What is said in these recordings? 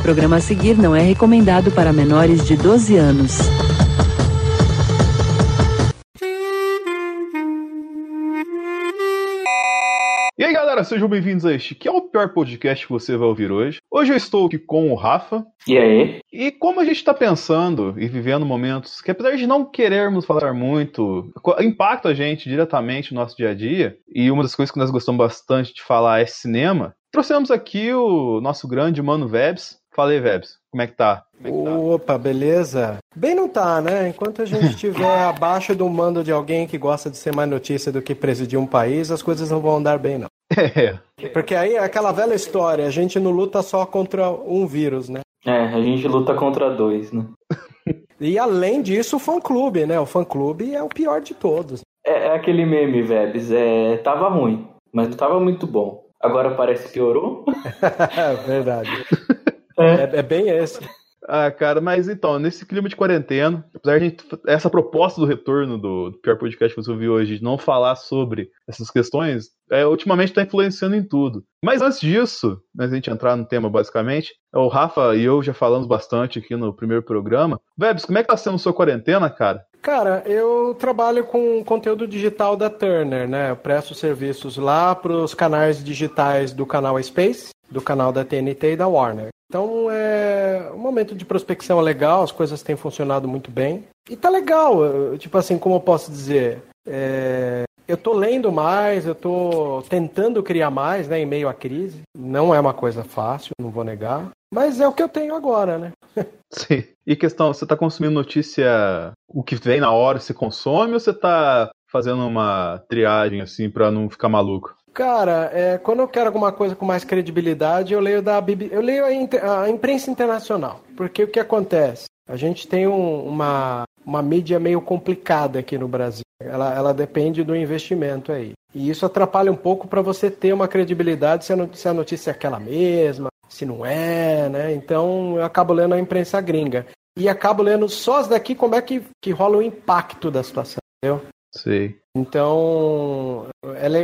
programa a seguir não é recomendado para menores de 12 anos. E aí galera, sejam bem-vindos a este que é o pior podcast que você vai ouvir hoje. Hoje eu estou aqui com o Rafa. E aí? E como a gente está pensando e vivendo momentos que, apesar de não querermos falar muito, impacta a gente diretamente no nosso dia a dia, e uma das coisas que nós gostamos bastante de falar é cinema, trouxemos aqui o nosso grande Mano Vebs. Fala aí, Vebs, como é que tá? É que tá? Opa, beleza? Bem não tá, né? Enquanto a gente estiver abaixo do mando de alguém que gosta de ser mais notícia do que presidir um país, as coisas não vão andar bem, não. É. Porque aí é aquela velha história, a gente não luta só contra um vírus, né? É, a gente luta contra dois, né? e além disso, o fã-clube, né? O fã-clube é o pior de todos. É, é aquele meme, Vebs, é, tava ruim, mas não tava muito bom. Agora parece que piorou. é verdade. É. é bem esse. Ah, cara, mas então, nesse clima de quarentena, apesar de gente, essa proposta do retorno do, do, pior podcast que você ouviu hoje, de não falar sobre essas questões, é, ultimamente está influenciando em tudo. Mas antes disso, antes a gente entrar no tema basicamente, o Rafa e eu já falamos bastante aqui no primeiro programa. Vebs, como é que tá sendo a sua quarentena, cara? Cara, eu trabalho com conteúdo digital da Turner, né? Eu presto serviços lá para os canais digitais do canal Space, do canal da TNT e da Warner. Então é um momento de prospecção legal, as coisas têm funcionado muito bem. E tá legal, tipo assim, como eu posso dizer? É... Eu tô lendo mais, eu tô tentando criar mais, né, em meio à crise. Não é uma coisa fácil, não vou negar. Mas é o que eu tenho agora, né? Sim. E questão, você tá consumindo notícia, o que vem na hora você consome ou você tá fazendo uma triagem assim para não ficar maluco? Cara, é, quando eu quero alguma coisa com mais credibilidade, eu leio da eu leio a, a imprensa internacional, porque o que acontece? A gente tem um, uma, uma mídia meio complicada aqui no Brasil. Ela, ela depende do investimento aí. E isso atrapalha um pouco para você ter uma credibilidade se a, notícia, se a notícia é aquela mesma, se não é, né? Então eu acabo lendo a imprensa gringa. E acabo lendo só as daqui como é que, que rola o impacto da situação, entendeu? Sei. Então,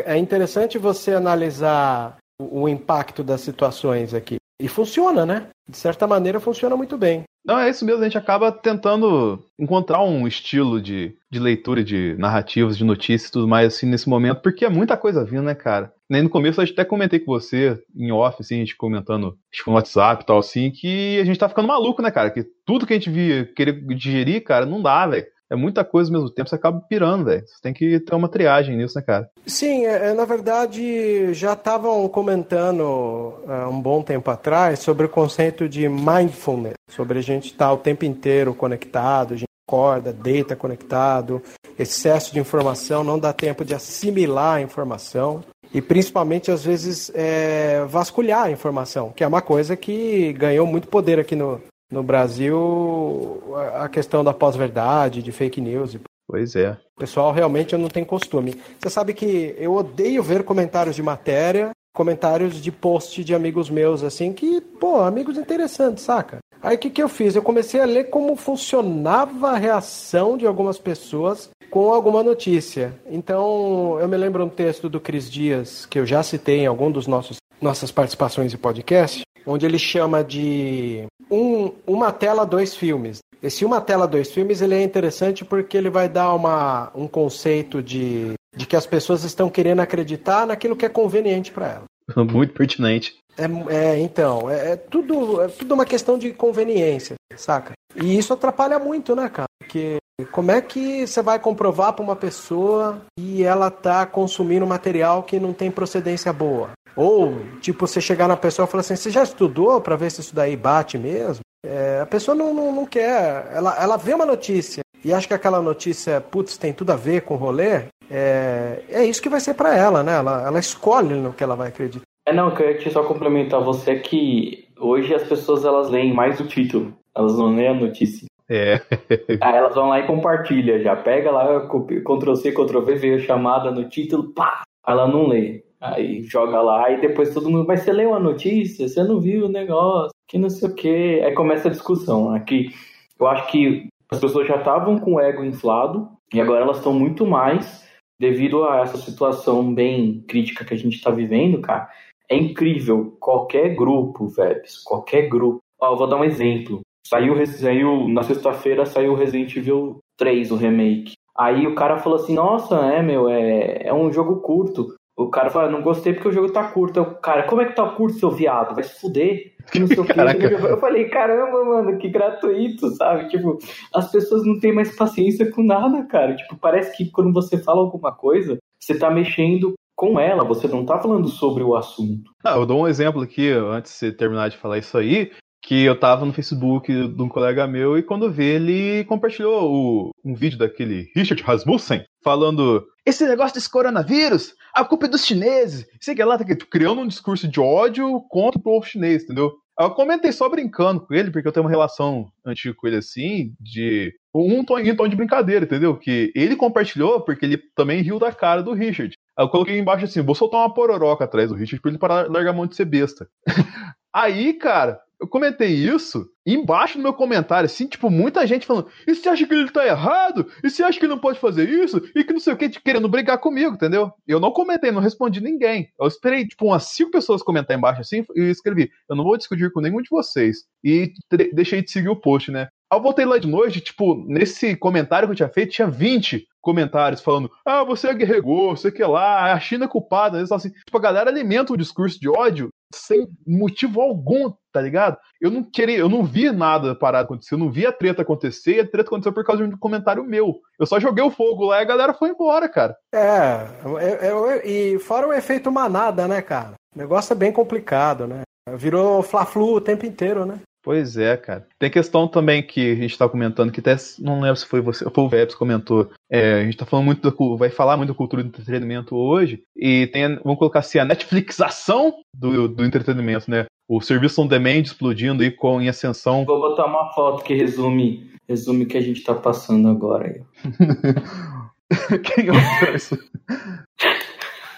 é interessante você analisar o impacto das situações aqui. E funciona, né? De certa maneira, funciona muito bem. Não, é isso mesmo. A gente acaba tentando encontrar um estilo de, de leitura de narrativas, de notícias e tudo mais, assim, nesse momento, porque é muita coisa vindo, né, cara? Nem no começo, gente até comentei com você, em off, assim, a gente comentando tipo, no WhatsApp e tal, assim, que a gente tá ficando maluco, né, cara? Que tudo que a gente via querer digerir, cara, não dá, velho é muita coisa ao mesmo tempo, você acaba pirando, velho. Você tem que ter uma triagem nisso, né, cara? Sim, é, é na verdade, já estavam comentando há um bom tempo atrás sobre o conceito de mindfulness, sobre a gente estar tá o tempo inteiro conectado, a gente acorda, deita conectado, excesso de informação, não dá tempo de assimilar a informação e principalmente às vezes é, vasculhar a informação, que é uma coisa que ganhou muito poder aqui no, no Brasil a questão da pós-verdade, de fake news. Pois é. O pessoal realmente não tem costume. Você sabe que eu odeio ver comentários de matéria, comentários de post de amigos meus, assim, que, pô, amigos interessantes, saca? Aí o que, que eu fiz? Eu comecei a ler como funcionava a reação de algumas pessoas com alguma notícia. Então, eu me lembro um texto do Cris Dias, que eu já citei em algum dos nossos nossas participações em podcast, onde ele chama de um, uma tela, dois filmes. Esse uma tela, dois filmes, ele é interessante porque ele vai dar uma, um conceito de, de que as pessoas estão querendo acreditar naquilo que é conveniente para elas. Muito pertinente. É, é então, é, é, tudo, é tudo uma questão de conveniência, saca? E isso atrapalha muito, né, cara? Porque como é que você vai comprovar para uma pessoa que ela tá consumindo material que não tem procedência boa? Ou, tipo, você chegar na pessoa e falar assim, você já estudou para ver se isso daí bate mesmo? É, a pessoa não, não, não, quer. Ela, ela vê uma notícia e acha que aquela notícia, putz, tem tudo a ver com o rolê. É, é isso que vai ser para ela, né? Ela, ela escolhe no que ela vai acreditar. É, não, eu queria só complementar você que hoje as pessoas elas leem mais o título, elas não leem a notícia. É. Aí elas vão lá e compartilha, já pega lá, Ctrl C, Ctrl V, veio a chamada no título, pá, ela não lê. Aí joga lá e depois todo mundo, mas você leu a notícia? Você não viu o negócio? Que não sei o quê. Aí começa a discussão. Aqui, eu acho que as pessoas já estavam com o ego inflado e agora elas estão muito mais devido a essa situação bem crítica que a gente está vivendo, cara. É incrível. Qualquer grupo, Vebs, qualquer grupo Ó, eu vou dar um exemplo. Saiu, saiu na sexta-feira saiu o Resident Evil 3, o remake. Aí o cara falou assim, nossa, é, meu, é, é um jogo curto. O cara falou, ah, não gostei porque o jogo tá curto. Eu, cara, como é que tá curto, seu viado? Vai se fuder. Que não sei o que. Eu falei, caramba, mano, que gratuito, sabe? Tipo, as pessoas não têm mais paciência com nada, cara. Tipo, parece que quando você fala alguma coisa, você tá mexendo com ela, você não tá falando sobre o assunto. Ah, eu dou um exemplo aqui, antes de você terminar de falar isso aí, que eu tava no Facebook de um colega meu e quando vi ele compartilhou o, um vídeo daquele Richard Rasmussen falando esse negócio desse coronavírus, a culpa é dos chineses, sei que lá, tá criando um discurso de ódio contra o povo chinês, entendeu? Eu comentei só brincando com ele, porque eu tenho uma relação antiga com ele assim, de um tom, um tom de brincadeira, entendeu? Que ele compartilhou porque ele também riu da cara do Richard. Aí eu coloquei embaixo assim, vou soltar uma pororoca atrás do Richard pra ele parar largar a mão de ser besta. Aí, cara, eu comentei isso, embaixo no meu comentário, assim, tipo, muita gente falando, e você acha que ele tá errado? E você acha que ele não pode fazer isso? E que não sei o que, querendo brigar comigo, entendeu? Eu não comentei, não respondi ninguém. Eu esperei, tipo, umas cinco pessoas comentar embaixo assim, e escrevi, eu não vou discutir com nenhum de vocês. E deixei de seguir o post, né? Aí eu voltei lá de noite, tipo, nesse comentário que eu tinha feito, tinha 20 comentários falando: ah, você é guerregou, você que lá, a China é culpada. Assim, tipo, a galera alimenta o discurso de ódio sem motivo algum, tá ligado? Eu não queria, eu não vi nada parado acontecer, eu não vi a treta acontecer, e a treta aconteceu por causa de um comentário meu. Eu só joguei o fogo lá e a galera foi embora, cara. É, é, é e fora o efeito manada, né, cara? O negócio é bem complicado, né? Virou fla-flu o tempo inteiro, né? Pois é, cara. Tem questão também que a gente tá comentando, que até não lembro se foi você, foi o Vebs comentou. É, a gente tá falando muito do, vai falar muito da cultura do entretenimento hoje, e tem, vamos colocar assim, a Netflixação do, do entretenimento, né? O serviço on demand explodindo aí com em ascensão. Vou botar uma foto que resume, resume o que a gente tá passando agora aí. Quem é o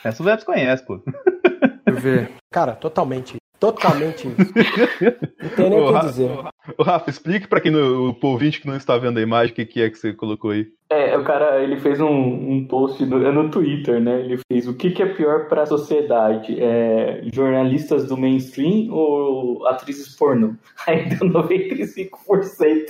Essa o Vebs conhece, pô. Deixa eu ver. Cara, totalmente Totalmente isso. Não tem nem o que dizer. O Rafa, explique para quem no, o ouvinte que não está vendo a imagem o que, que é que você colocou aí. É, o cara, ele fez um, um post no, é no Twitter, né? Ele fez o que, que é pior para a sociedade? É, jornalistas do mainstream ou atrizes pornô? Aí deu 95%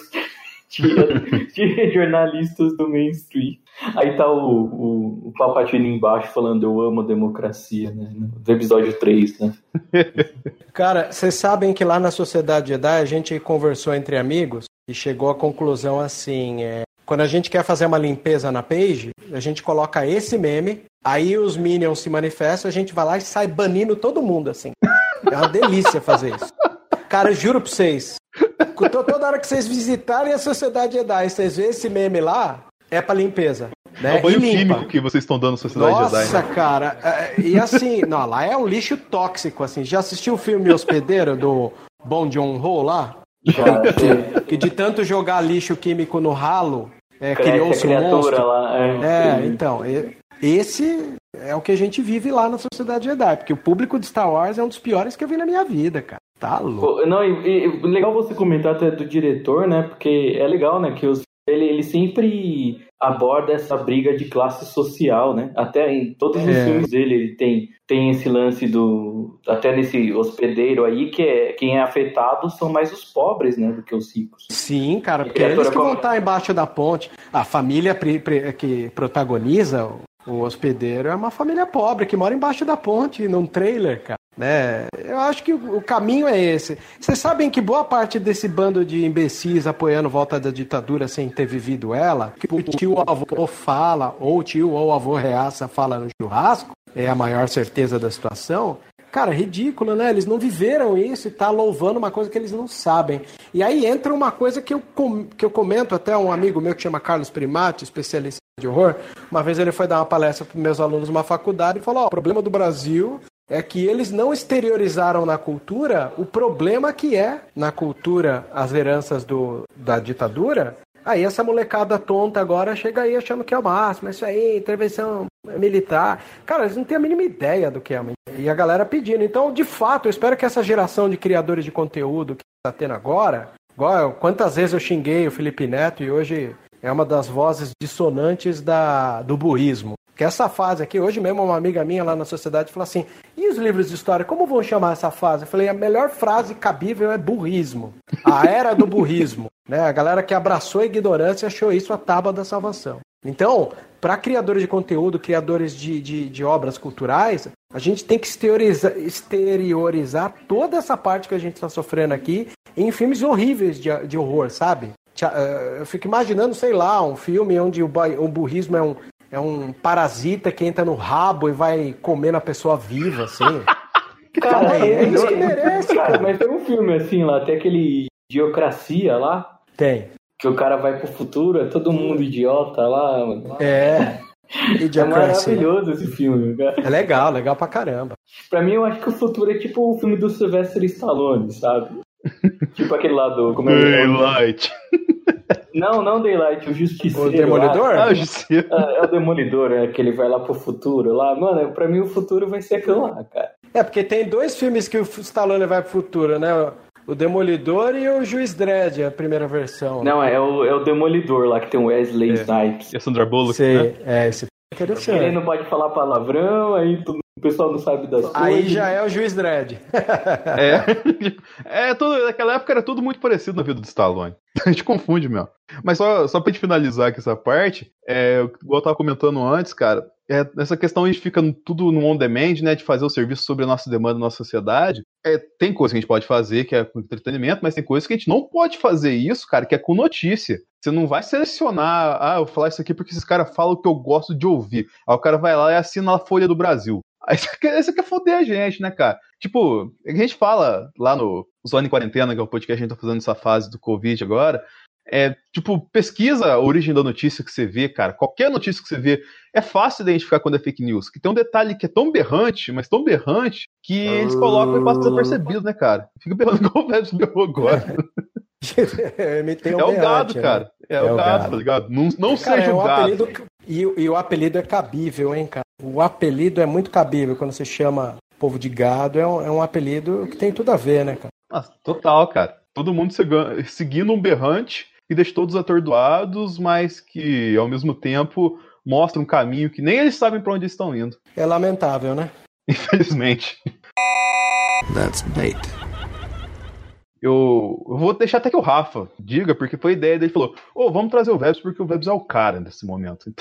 de, de jornalistas do mainstream. Aí tá o, o, o embaixo falando eu amo a democracia, né? Do episódio 3, né? Cara, vocês sabem que lá na Sociedade Jedi a gente conversou entre amigos e chegou à conclusão assim, é, quando a gente quer fazer uma limpeza na page, a gente coloca esse meme, aí os minions se manifestam, a gente vai lá e sai banindo todo mundo, assim. É uma delícia fazer isso. Cara, juro pra vocês, toda hora que vocês visitarem a Sociedade Jedi, vocês verem esse meme lá, é pra limpeza. Né? É o banho químico que vocês estão dando na Sociedade Nossa, Jedi. Nossa, cara. É, e assim, não, lá é um lixo tóxico, assim. Já assistiu o filme Hospedeiro do Bong Joon-ho lá? Que, que, de tanto jogar lixo químico no ralo, é, criou-se um monstro. Lá, é, é então, esse é o que a gente vive lá na Sociedade Jedi, porque o público de Star Wars é um dos piores que eu vi na minha vida, cara. Tá louco. Não, e, e legal você comentar até do diretor, né? Porque é legal, né? Que os ele, ele sempre aborda essa briga de classe social, né? Até em todos os é. filmes dele ele tem, tem esse lance do até nesse hospedeiro aí que é quem é afetado são mais os pobres, né, do que os ricos. Sim, cara, porque é eles que vão estar embaixo da ponte. A família que protagoniza o hospedeiro é uma família pobre que mora embaixo da ponte num trailer, cara. Né? Eu acho que o caminho é esse. Vocês sabem que boa parte desse bando de imbecis apoiando volta da ditadura sem ter vivido ela, que o tio ou avô fala, ou o tio ou avô reaça fala no churrasco, é a maior certeza da situação. Cara, ridículo, né? Eles não viveram isso e tá louvando uma coisa que eles não sabem. E aí entra uma coisa que eu, que eu comento até um amigo meu que chama Carlos Primati, especialista de horror. Uma vez ele foi dar uma palestra para meus alunos numa faculdade e falou: oh, o problema do Brasil é que eles não exteriorizaram na cultura o problema que é na cultura as heranças do, da ditadura. Aí essa molecada tonta agora chega aí achando que é o máximo, é isso aí, intervenção militar. Cara, eles não têm a mínima ideia do que é. E a galera pedindo. Então, de fato, eu espero que essa geração de criadores de conteúdo que está tendo agora, igual quantas vezes eu xinguei o Felipe Neto e hoje é uma das vozes dissonantes da, do burrismo Que essa fase aqui, hoje mesmo uma amiga minha lá na sociedade falou assim: e os livros de história, como vão chamar essa fase? Eu falei, a melhor frase cabível é burrismo. A era do burrismo. Né? A galera que abraçou a ignorância achou isso a tábua da salvação. Então, para criadores de conteúdo, criadores de, de, de, obras culturais, a gente tem que exteriorizar, exteriorizar toda essa parte que a gente está sofrendo aqui em filmes horríveis de, de horror, sabe? Eh, eu fico imaginando, sei lá, um filme onde o, o burrismo é um, é um parasita que entra no rabo e vai comer na pessoa viva, assim. Cara, é, é isso que merece, cara. Mas tem um filme assim lá, tem aquele Diocracia lá. Tem. Que o cara vai pro futuro, é todo mundo idiota lá. É. É maravilhoso esse filme, cara. É legal, legal pra caramba. Pra mim, eu acho que o futuro é tipo o filme do Sylvester Stallone, sabe? tipo aquele lá do. Como é, é Daylight. Não, não Daylight, o Justiceiro. O Demolidor? Lá, ah, o Justiceiro. É, é, o Demolidor, é que ele vai lá pro futuro lá. Mano, pra mim o futuro vai ser aquilo lá, cara. É, porque tem dois filmes que o Stallone vai pro futuro, né? O Demolidor e o Juiz Dredd, a primeira versão. Não, é o, é o Demolidor lá que tem o Wesley é. Snipes. E a Sandra Bullock, Sei, né? É, esse é interessante. Ele não pode falar palavrão, aí tudo o pessoal não sabe das coisas. Aí já é o juiz Dredd. é. É, tudo, naquela época era tudo muito parecido na vida do Stallone. A gente confunde, meu. Mas só, só pra gente finalizar aqui essa parte, é, igual eu tava comentando antes, cara, é, essa questão a gente fica tudo no on-demand, né, de fazer o serviço sobre a nossa demanda na nossa sociedade. É, tem coisa que a gente pode fazer, que é com entretenimento, mas tem coisas que a gente não pode fazer isso, cara, que é com notícia. Você não vai selecionar, ah, eu vou falar isso aqui porque esses caras falam o que eu gosto de ouvir. Aí o cara vai lá e assina a Folha do Brasil. Aí você quer, você quer foder a gente, né, cara? Tipo, a gente fala lá no Zone Quarentena, que é o podcast que a gente tá fazendo nessa fase do Covid agora, é, tipo, pesquisa a origem da notícia que você vê, cara. Qualquer notícia que você vê, é fácil identificar quando é fake news. Que tem um detalhe que é tão berrante, mas tão berrante, que eles colocam e passa desapercebido, né, cara? Fica berrando igual o velho berrou agora. um é o gado, né? cara. É, é, o gado, gado, tá ligado? Não, não cara, seja é um o gado. Apelido, e, e o apelido é cabível, hein, cara? O apelido é muito cabível quando você chama povo de gado, é um, é um apelido que tem tudo a ver, né, cara? Ah, total, cara. Todo mundo seguindo um berrante que deixa todos atordoados, mas que ao mesmo tempo mostra um caminho que nem eles sabem para onde estão indo. É lamentável, né? Infelizmente. That's bait. Eu, eu, vou deixar até que o Rafa diga, porque foi a ideia dele. falou: Ô, oh, vamos trazer o Vebs, porque o Vebs é o cara nesse momento.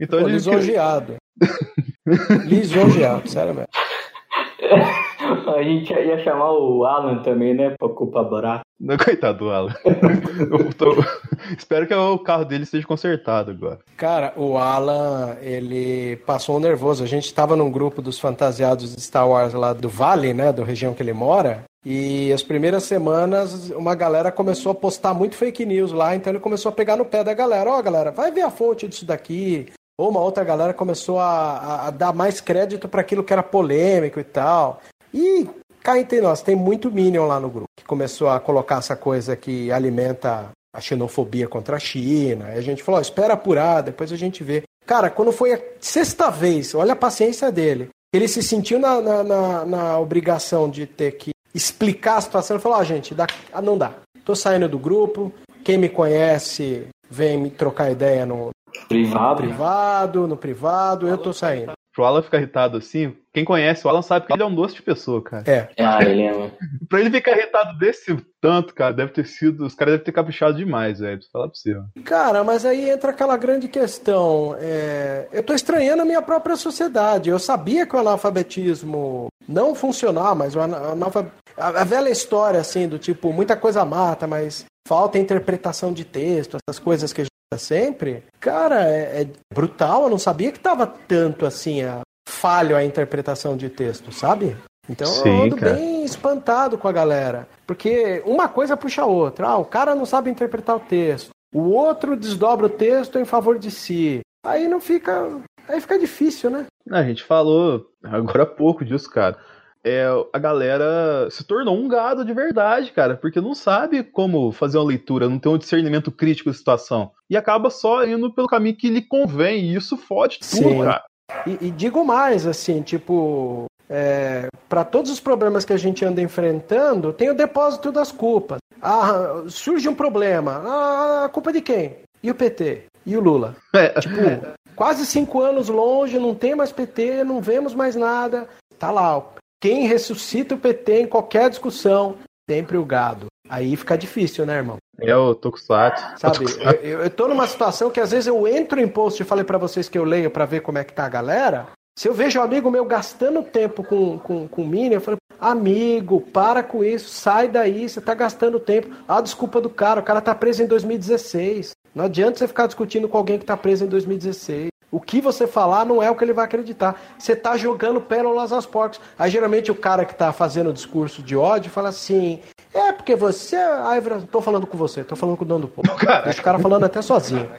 Então, então Pô, ele. Lisonjeado. lisonjeado, sério mesmo. A gente ia chamar o Alan também, né? Pra colaborar. Coitado do Alan. Tô... Espero que o carro dele esteja consertado agora. Cara, o Alan, ele passou um nervoso. A gente tava num grupo dos fantasiados de Star Wars lá do Vale, né? Da região que ele mora. E as primeiras semanas, uma galera começou a postar muito fake news lá, então ele começou a pegar no pé da galera. Ó, oh, galera, vai ver a fonte disso daqui. Ou uma outra galera começou a, a dar mais crédito para aquilo que era polêmico e tal. E cá entre nós, tem muito Minion lá no grupo, que começou a colocar essa coisa que alimenta a xenofobia contra a China. Aí a gente falou, espera apurar, depois a gente vê. Cara, quando foi a sexta vez, olha a paciência dele. Ele se sentiu na, na, na, na obrigação de ter que explicar a situação. Ele falou, oh, gente, dá, ah, não dá. Tô saindo do grupo, quem me conhece vem me trocar ideia no, Privado. Privado, no privado, eu tô saindo. Pro Alan ficar irritado assim, quem conhece o Alan sabe que ele é um doce de pessoa, cara. É. Ah, ele é, pra ele ficar irritado desse tanto, cara, deve ter sido. Os caras devem ter caprichado demais, velho. Preciso falar pra você. Mano. Cara, mas aí entra aquela grande questão. É... Eu tô estranhando a minha própria sociedade. Eu sabia que o analfabetismo não funcionava, mas o analfab... a velha história, assim, do tipo, muita coisa mata, mas falta interpretação de texto, essas coisas que a sempre, cara, é, é, brutal. Eu não sabia que tava tanto assim a falho a interpretação de texto, sabe? Então Sim, eu ando cara. bem espantado com a galera. Porque uma coisa puxa a outra. Ah, o cara não sabe interpretar o texto. O outro desdobra o texto em favor de si. Aí não fica. Aí fica difícil, né? A gente falou agora há pouco disso, cara é, a galera se tornou um gado de verdade, cara, porque não sabe como fazer uma leitura, não tem um discernimento crítico da situação. E acaba só indo pelo caminho que lhe convém, e isso fode tudo, Sim. cara. E, e, digo mais, assim, tipo, é, para todos os problemas que a gente anda enfrentando, tem o depósito das culpas. Ah, surge um problema, ah, a culpa de quem? E o PT? E o Lula? É. Tipo, quase cinco anos longe, não tem mais PT, não vemos mais nada. Tá lá, quem ressuscita o PT em qualquer discussão, sempre o gado. Aí fica difícil, né, irmão? É o Tokusatsu. Sabe, eu, eu tô numa situação que às vezes eu entro em post e falei para vocês que eu leio para ver como é que tá a galera. Se eu vejo um amigo meu gastando tempo com, com, com Mini, eu falo, amigo, para com isso, sai daí, você tá gastando tempo. Ah, desculpa do cara, o cara tá preso em 2016. Não adianta você ficar discutindo com alguém que tá preso em 2016. O que você falar não é o que ele vai acreditar. Você está jogando pérolas aos porcos. Aí geralmente o cara que está fazendo o discurso de ódio fala assim: é porque você. Ai, tô falando com você, tô falando com o dono do povo. Deixa o cara falando até sozinho.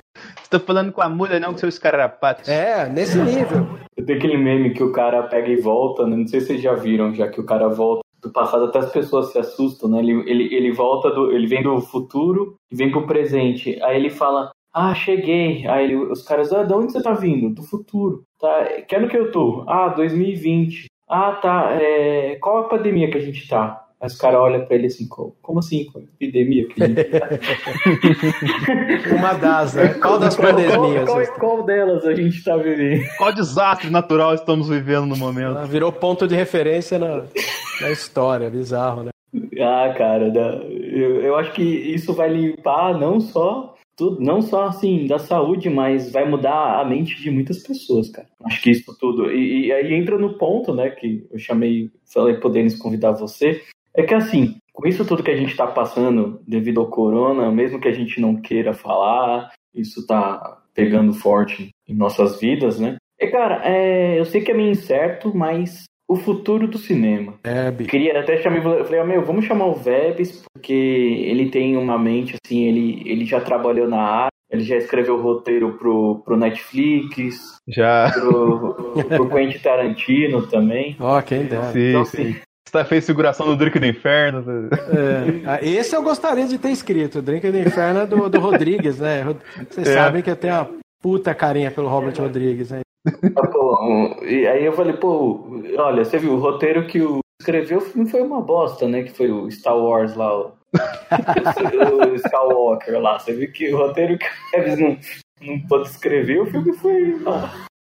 Tá falando com a mulher, não com seus escarrapatos. É, nesse nível. Tem aquele meme que o cara pega e volta, né? não sei se vocês já viram, já que o cara volta do passado, até as pessoas se assustam, né? Ele, ele, ele volta do. Ele vem do futuro e vem pro presente. Aí ele fala: ah, cheguei. Aí os caras, ah, de onde você tá vindo? Do futuro. Tá, que ano que eu tô? Ah, 2020. Ah, tá. É... Qual a pandemia que a gente tá? Aí os caras olham pra ele assim, como assim? Qual epidemia que a gente tá? Uma das, né? Qual das pandemias? Qual, qual, qual, delas a gente tá vivendo? Qual desastre natural estamos vivendo no momento? Ela virou ponto de referência na, na história, bizarro, né? Ah, cara, eu, eu acho que isso vai limpar não só tudo, não só assim da saúde, mas vai mudar a mente de muitas pessoas, cara. Acho que isso tudo. E, e aí entra no ponto, né, que eu chamei, falei pro Denis convidar você, é que assim, com isso tudo que a gente está passando devido ao corona, mesmo que a gente não queira falar, isso tá pegando forte em nossas vidas, né? E cara, é, eu sei que é meio incerto, mas o futuro do cinema. É, Queria até chamar, falei, oh, meu, vamos chamar o Vebs, porque ele tem uma mente, assim, ele, ele já trabalhou na área, ele já escreveu roteiro pro, pro Netflix, já pro, pro Quentin Tarantino também. Ó, oh, quem dera. Sim, então, sim. Você fez figuração no Drink do Inferno. É. Ah, esse eu gostaria de ter escrito. O Drink do Inferno é do, do Rodrigues, né? Vocês é. sabem que eu tenho uma puta carinha pelo Robert Rodrigues, né? E aí eu falei, pô, olha, você viu, o roteiro que o escreveu não foi uma bosta, né? Que foi o Star Wars lá, o, o Skywalker lá. Você viu que o roteiro que o Kevin não, não pôde escrever, o filme foi.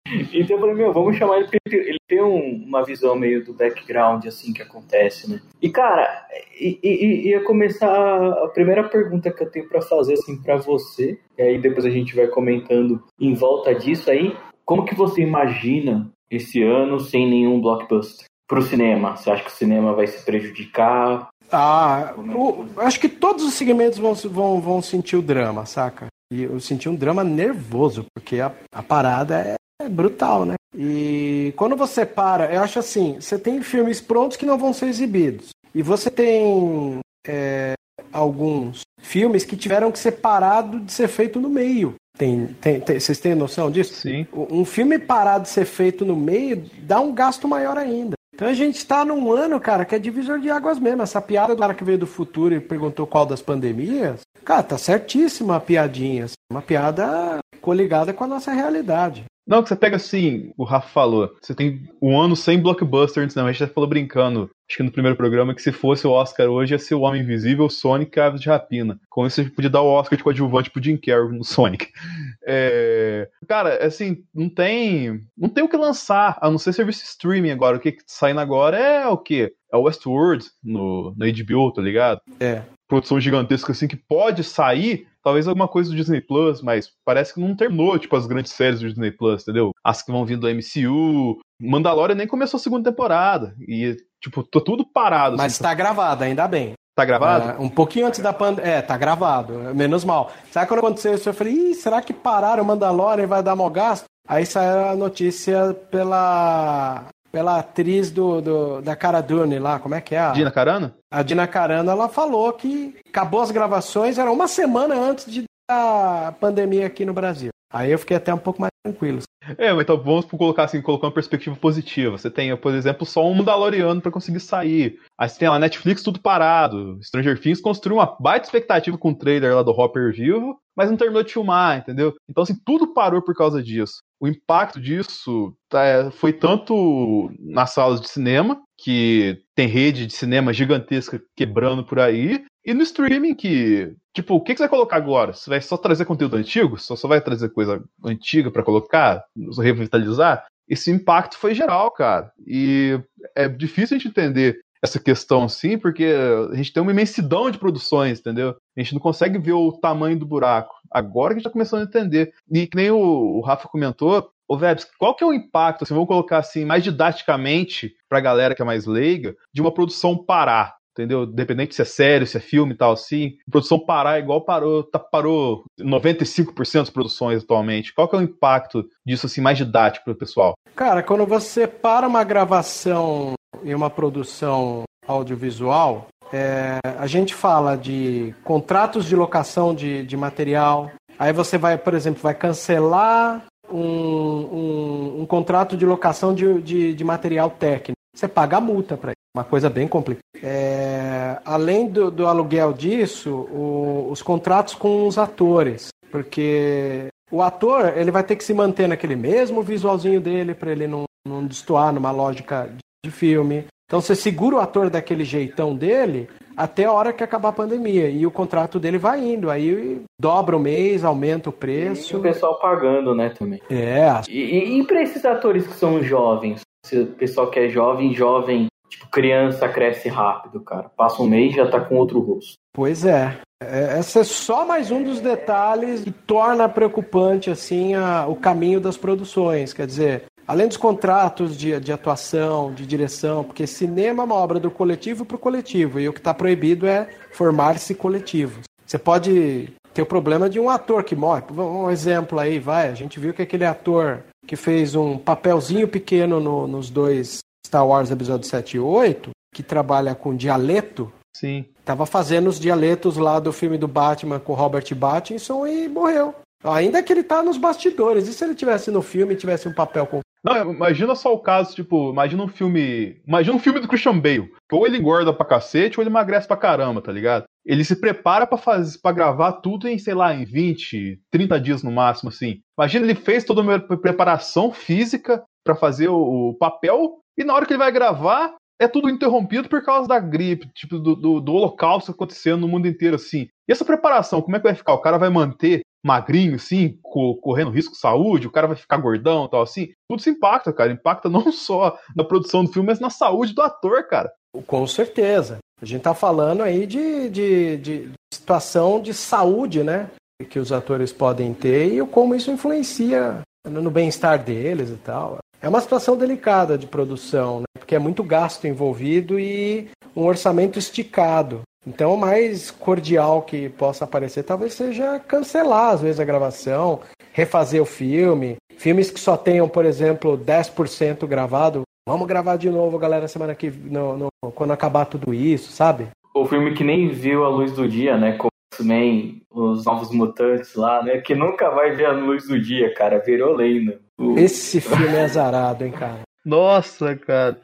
Então eu falei, meu, vamos chamar ele porque ele tem um, uma visão meio do background, assim, que acontece, né? E, cara, e, e, ia começar a primeira pergunta que eu tenho para fazer, assim, para você, e aí depois a gente vai comentando em volta disso aí. Como que você imagina esse ano sem nenhum blockbuster? Pro cinema, você acha que o cinema vai se prejudicar? Ah, o, acho que todos os segmentos vão, vão, vão sentir o drama, saca? E eu senti um drama nervoso, porque a, a parada é é brutal, né? E quando você para, eu acho assim, você tem filmes prontos que não vão ser exibidos. E você tem é, alguns filmes que tiveram que ser parado de ser feito no meio. Tem, tem, tem, vocês têm noção disso? Sim. Um filme parado de ser feito no meio dá um gasto maior ainda. Então a gente está num ano, cara, que é divisor de águas mesmo. Essa piada do cara que veio do futuro e perguntou qual das pandemias, cara, tá certíssima a piadinha. Assim, uma piada coligada com a nossa realidade. Não, que você pega assim, o Rafa falou, você tem um ano sem blockbuster antes, não, a gente já falou brincando, acho que no primeiro programa, que se fosse o Oscar hoje ia ser o Homem Invisível, Sonic e Aves de Rapina. Com isso a gente podia dar o Oscar de coadjuvante pro Jim Carrey no Sonic. É... Cara, assim, não tem não tem o que lançar, a não ser serviço streaming agora. O que, que tá saindo agora é o quê? É o Westworld no, no HBO, tá ligado? É. Produção gigantesca assim que pode sair talvez alguma coisa do Disney Plus, mas parece que não terminou, tipo, as grandes séries do Disney Plus, entendeu? As que vão vindo do MCU. Mandalorian nem começou a segunda temporada. E, tipo, tô tudo parado. Mas assim, tá gravado, ainda bem. Tá gravado? É, um pouquinho antes da pandemia. É, tá gravado. Menos mal. Sabe quando aconteceu isso? Eu falei, Ih, será que pararam o Mandalorian e vai dar mó gasto? Aí saiu a notícia pela pela atriz do, do, da Cara Dune lá, como é que é? A, Dina Carano? A Dina Carano, ela falou que acabou as gravações, era uma semana antes de a pandemia aqui no Brasil. Aí eu fiquei até um pouco mais tranquilo. É, mas então vamos colocar assim, colocar uma perspectiva positiva. Você tem, por exemplo, só um Mandaloriano para conseguir sair. Aí você tem lá Netflix tudo parado. Stranger Things construiu uma baita expectativa com o trailer lá do Hopper vivo, mas não terminou de filmar, entendeu? Então assim, tudo parou por causa disso. O impacto disso tá, foi tanto nas salas de cinema, que tem rede de cinema gigantesca quebrando por aí, e no streaming que, tipo, o que, que você vai colocar agora? Você vai só trazer conteúdo antigo? Só, só vai trazer coisa antiga para colocar? Revitalizar? Esse impacto foi geral, cara. E é difícil a gente entender essa questão assim, porque a gente tem uma imensidão de produções, entendeu? A gente não consegue ver o tamanho do buraco. Agora que a gente está começando a entender. E que nem o, o Rafa comentou, Ô, Vebs, qual que é o impacto, assim, vamos colocar assim, mais didaticamente pra galera que é mais leiga, de uma produção parar? Entendeu? Dependente se é sério, se é filme e tal, assim. Produção parar igual parou, tá, parou 95% das produções atualmente. Qual que é o impacto disso, assim, mais didático pro pessoal? Cara, quando você para uma gravação e uma produção audiovisual, é, a gente fala de contratos de locação de, de material. Aí você vai, por exemplo, vai cancelar um, um, um contrato de locação de, de, de, material técnico. Você paga a multa para isso. Uma coisa bem complicada. É, além do, do, aluguel disso, o, os contratos com os atores. Porque o ator ele vai ter que se manter naquele mesmo visualzinho dele para ele não, não destoar numa lógica de filme. Então você segura o ator daquele jeitão dele até a hora que acabar a pandemia. E o contrato dele vai indo. Aí dobra o mês, aumenta o preço. E o pessoal pagando, né, também. É. E, e para esses atores que são jovens? Se o pessoal que é jovem, jovem, tipo, criança cresce rápido, cara. Passa um mês e já tá com outro rosto. Pois é. é. Esse é só mais um dos detalhes que torna preocupante assim a, o caminho das produções. Quer dizer, Além dos contratos de, de atuação, de direção, porque cinema é uma obra do coletivo para o coletivo, e o que está proibido é formar-se coletivo. Você pode ter o problema de um ator que morre. Um exemplo aí, vai. A gente viu que aquele ator que fez um papelzinho pequeno no, nos dois Star Wars episódio 7 e 8, que trabalha com dialeto. Sim. Tava fazendo os dialetos lá do filme do Batman com Robert Pattinson e morreu. Ainda que ele tá nos bastidores. E se ele tivesse no filme e tivesse um papel com não, imagina só o caso, tipo, imagina um filme. Imagina um filme do Christian Bale. Ou ele engorda pra cacete, ou ele emagrece pra caramba, tá ligado? Ele se prepara para fazer para gravar tudo em, sei lá, em 20, 30 dias no máximo, assim. Imagina ele fez toda uma preparação física para fazer o, o, papel, e na hora que ele vai gravar, é tudo interrompido por causa da gripe, tipo, do, do, do holocausto acontecendo no mundo inteiro, assim. E essa preparação, como é que vai ficar? O cara vai manter magrinho, assim, correndo risco de saúde, o cara vai ficar gordão tal, assim. Tudo se impacta, cara. Impacta não só na produção do filme, mas na saúde do ator, cara. Com certeza. A gente tá falando aí de, de, de situação de saúde, né? Que os atores podem ter e como isso influencia no bem-estar deles e tal. É uma situação delicada de produção, né? Porque é muito gasto envolvido e um orçamento esticado. Então, o mais cordial que possa aparecer talvez seja cancelar, às vezes, a gravação, refazer o filme. Filmes que só tenham, por exemplo, 10% gravado. Vamos gravar de novo, galera, semana que no, no, quando acabar tudo isso, sabe? O filme que nem viu a luz do dia, né? Como X-Men, os Novos Mutantes lá, né? Que nunca vai ver a luz do dia, cara. Virou lenda. Esse filme é azarado, hein, cara? Nossa, cara.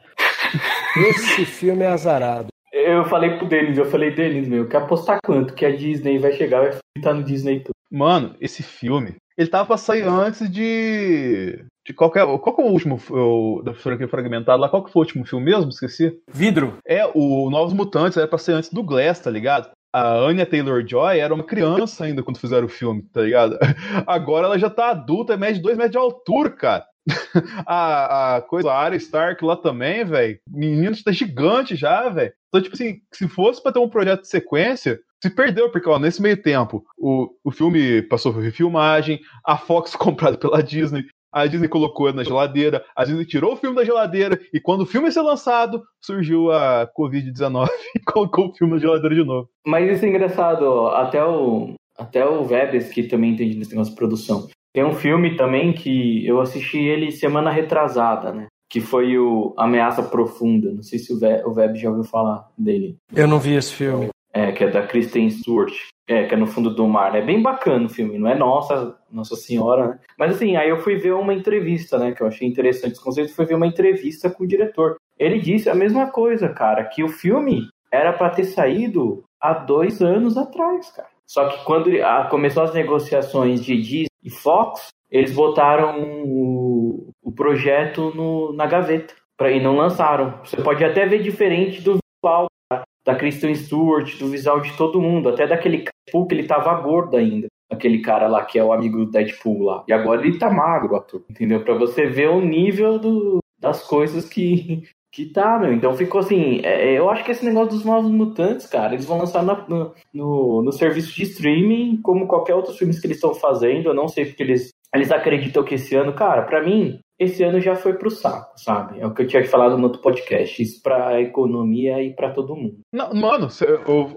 Esse filme é azarado. Eu falei pro Denis, eu falei, Denis, meu, quer apostar quanto que a Disney vai chegar, vai estar no Disney tudo. Mano, esse filme, ele tava pra sair antes de. De qualquer. Qual que é o último o, da franquia fragmentado lá? Qual que foi o último filme mesmo? Esqueci. Vidro. É, o Novos Mutantes era pra ser antes do Glass, tá ligado? A Anya Taylor Joy era uma criança ainda quando fizeram o filme, tá ligado? Agora ela já tá adulta, é média de 2 metros de altura, cara. a, a coisa, a área Stark lá também, velho. Menino está gigante já, velho. Então, tipo assim, se fosse pra ter um projeto de sequência, se perdeu, porque ó, nesse meio tempo o, o filme passou por refilmagem, a Fox comprada pela Disney, a Disney colocou na geladeira, a Disney tirou o filme da geladeira, e quando o filme ia ser lançado, surgiu a Covid-19 e colocou o filme na geladeira de novo. Mas isso é engraçado, até o, até o Vebes, que também entende nesse negócio de produção. Tem um filme também que eu assisti ele semana retrasada, né? Que foi o Ameaça Profunda. Não sei se o Web já ouviu falar dele. Eu não vi esse filme. É, que é da Kristen Stewart. É, que é no fundo do mar. É bem bacana o filme. Não é nossa, Nossa Senhora, né? Mas assim, aí eu fui ver uma entrevista, né? Que eu achei interessante esse conceito. Foi ver uma entrevista com o diretor. Ele disse a mesma coisa, cara. Que o filme era para ter saído há dois anos atrás, cara. Só que quando começou as negociações de Disney e Fox, eles botaram o, o projeto no, na gaveta pra, e não lançaram. Você pode até ver diferente do visual da, da Kristen Stewart, do visual de todo mundo, até daquele Deadpool que ele tava gordo ainda. Aquele cara lá que é o amigo do Deadpool lá. E agora ele tá magro, ator. Entendeu? Pra você ver o nível do, das coisas que, que tá, meu. Então ficou assim. É, eu acho que esse negócio dos novos mutantes, cara, eles vão lançar no, no, no, no serviço de streaming, como qualquer outro filme que eles estão fazendo. Eu não sei porque eles, eles acreditam que esse ano, cara, para mim, esse ano já foi pro saco, sabe? É o que eu tinha falado no outro podcast. Isso pra economia e para todo mundo. Não, mano,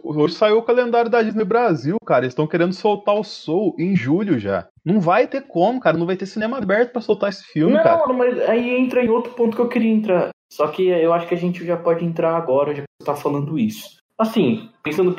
hoje saiu o calendário da Disney Brasil, cara. Eles estão querendo soltar o Soul em julho já. Não vai ter como, cara. Não vai ter cinema aberto para soltar esse filme, não, cara. Não, mas aí entra em outro ponto que eu queria entrar. Só que eu acho que a gente já pode entrar agora, já que você tá falando isso. Assim, pensando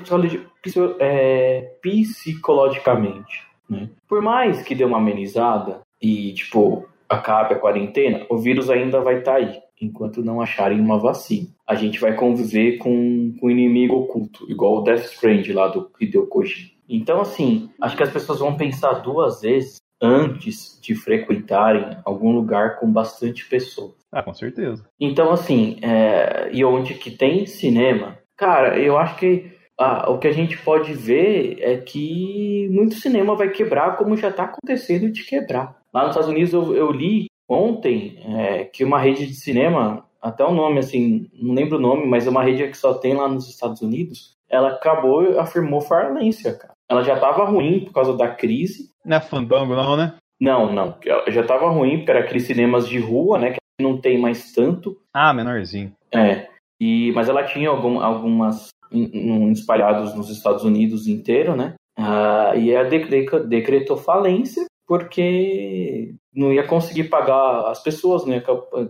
é, psicologicamente, né? Por mais que dê uma amenizada e, tipo, acabe a quarentena, o vírus ainda vai estar tá aí, enquanto não acharem uma vacina. A gente vai conviver com, com um inimigo oculto, igual o Death Strand lá do Hideo Kojima. Então, assim, acho que as pessoas vão pensar duas vezes antes de frequentarem algum lugar com bastante pessoas. Ah, com certeza. Então, assim, é... e onde que tem cinema, cara, eu acho que ah, o que a gente pode ver é que muito cinema vai quebrar, como já está acontecendo de quebrar. Lá nos Estados Unidos eu, eu li ontem é, que uma rede de cinema, até o nome assim, não lembro o nome, mas é uma rede que só tem lá nos Estados Unidos, ela acabou e afirmou falência, cara. Ela já estava ruim por causa da crise. Não é fandango não, né? Não, não. Já estava ruim porque era aqueles cinemas de rua, né? Que não tem mais tanto. Ah, menorzinho. É. E, mas ela tinha algum, algumas espalhados nos Estados Unidos inteiro, né? Ah, e ela decretou falência porque não ia conseguir pagar as pessoas, não ia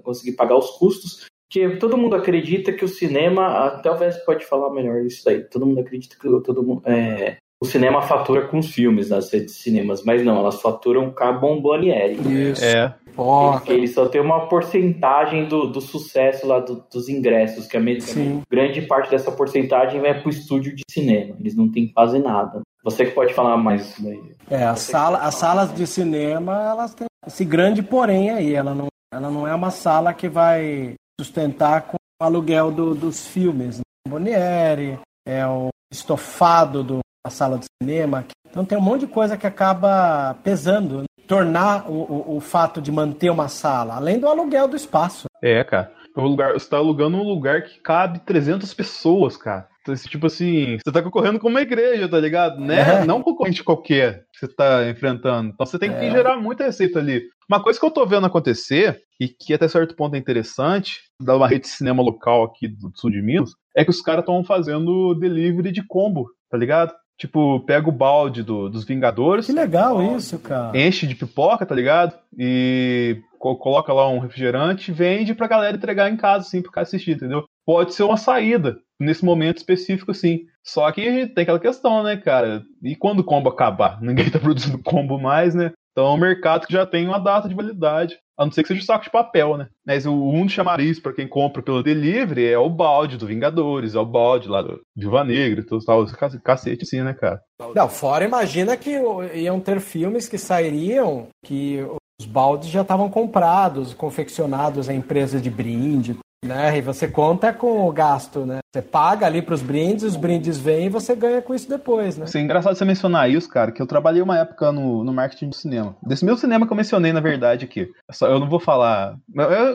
conseguir pagar os custos. Que todo mundo acredita que o cinema, o Vés pode falar melhor isso daí. Todo mundo acredita que todo mundo, é, o cinema fatura com os filmes nas redes de cinemas, mas não, elas faturam com a Bomboniere. Isso. É. Porque eles só tem uma porcentagem do, do sucesso lá do, dos ingressos, que a Sim. grande parte dessa porcentagem vai para o estúdio de cinema. Eles não têm quase nada. Você que pode falar mais isso daí. É, a sala, as salas de cinema, elas têm esse grande porém aí. Ela não, ela não é uma sala que vai sustentar com o aluguel do, dos filmes. Né? Bonieri, é o estofado do, da sala de cinema. Então tem um monte de coisa que acaba pesando. Né? Tornar o, o, o fato de manter uma sala, além do aluguel do espaço. É, cara. O lugar, você tá alugando um lugar que cabe 300 pessoas, cara. Então, tipo assim, você tá concorrendo com uma igreja, tá ligado? Né? É. Não um concorrente qualquer que você tá enfrentando. Então você tem que é. gerar muita receita ali. Uma coisa que eu tô vendo acontecer, e que até certo ponto é interessante, da uma rede de cinema local aqui do sul de Minas, é que os caras estão fazendo delivery de combo, tá ligado? Tipo, pega o balde do, dos Vingadores. Que legal isso, cara. Enche de pipoca, tá ligado? E coloca lá um refrigerante, vende pra galera entregar em casa, assim, pro cara assistir, entendeu? Pode ser uma saída nesse momento específico, sim. Só que tem aquela questão, né, cara? E quando o combo acabar? Ninguém tá produzindo combo mais, né? Então é um mercado que já tem uma data de validade. A não ser que seja o saco de papel, né? Mas o único chamariz para quem compra pelo delivery é o balde do Vingadores, é o balde lá do Viva Negra, tudo tal, cacete assim, né, cara? Não, fora imagina que iam ter filmes que sairiam que os baldes já estavam comprados, confeccionados a empresa de brinde, né? E você conta com o gasto, né? Você paga ali para os brindes, os brindes vêm e você ganha com isso depois, né? Sim, engraçado você mencionar isso, cara, que eu trabalhei uma época no, no marketing do cinema. Desse meu cinema que eu mencionei, na verdade, aqui. Eu não vou falar.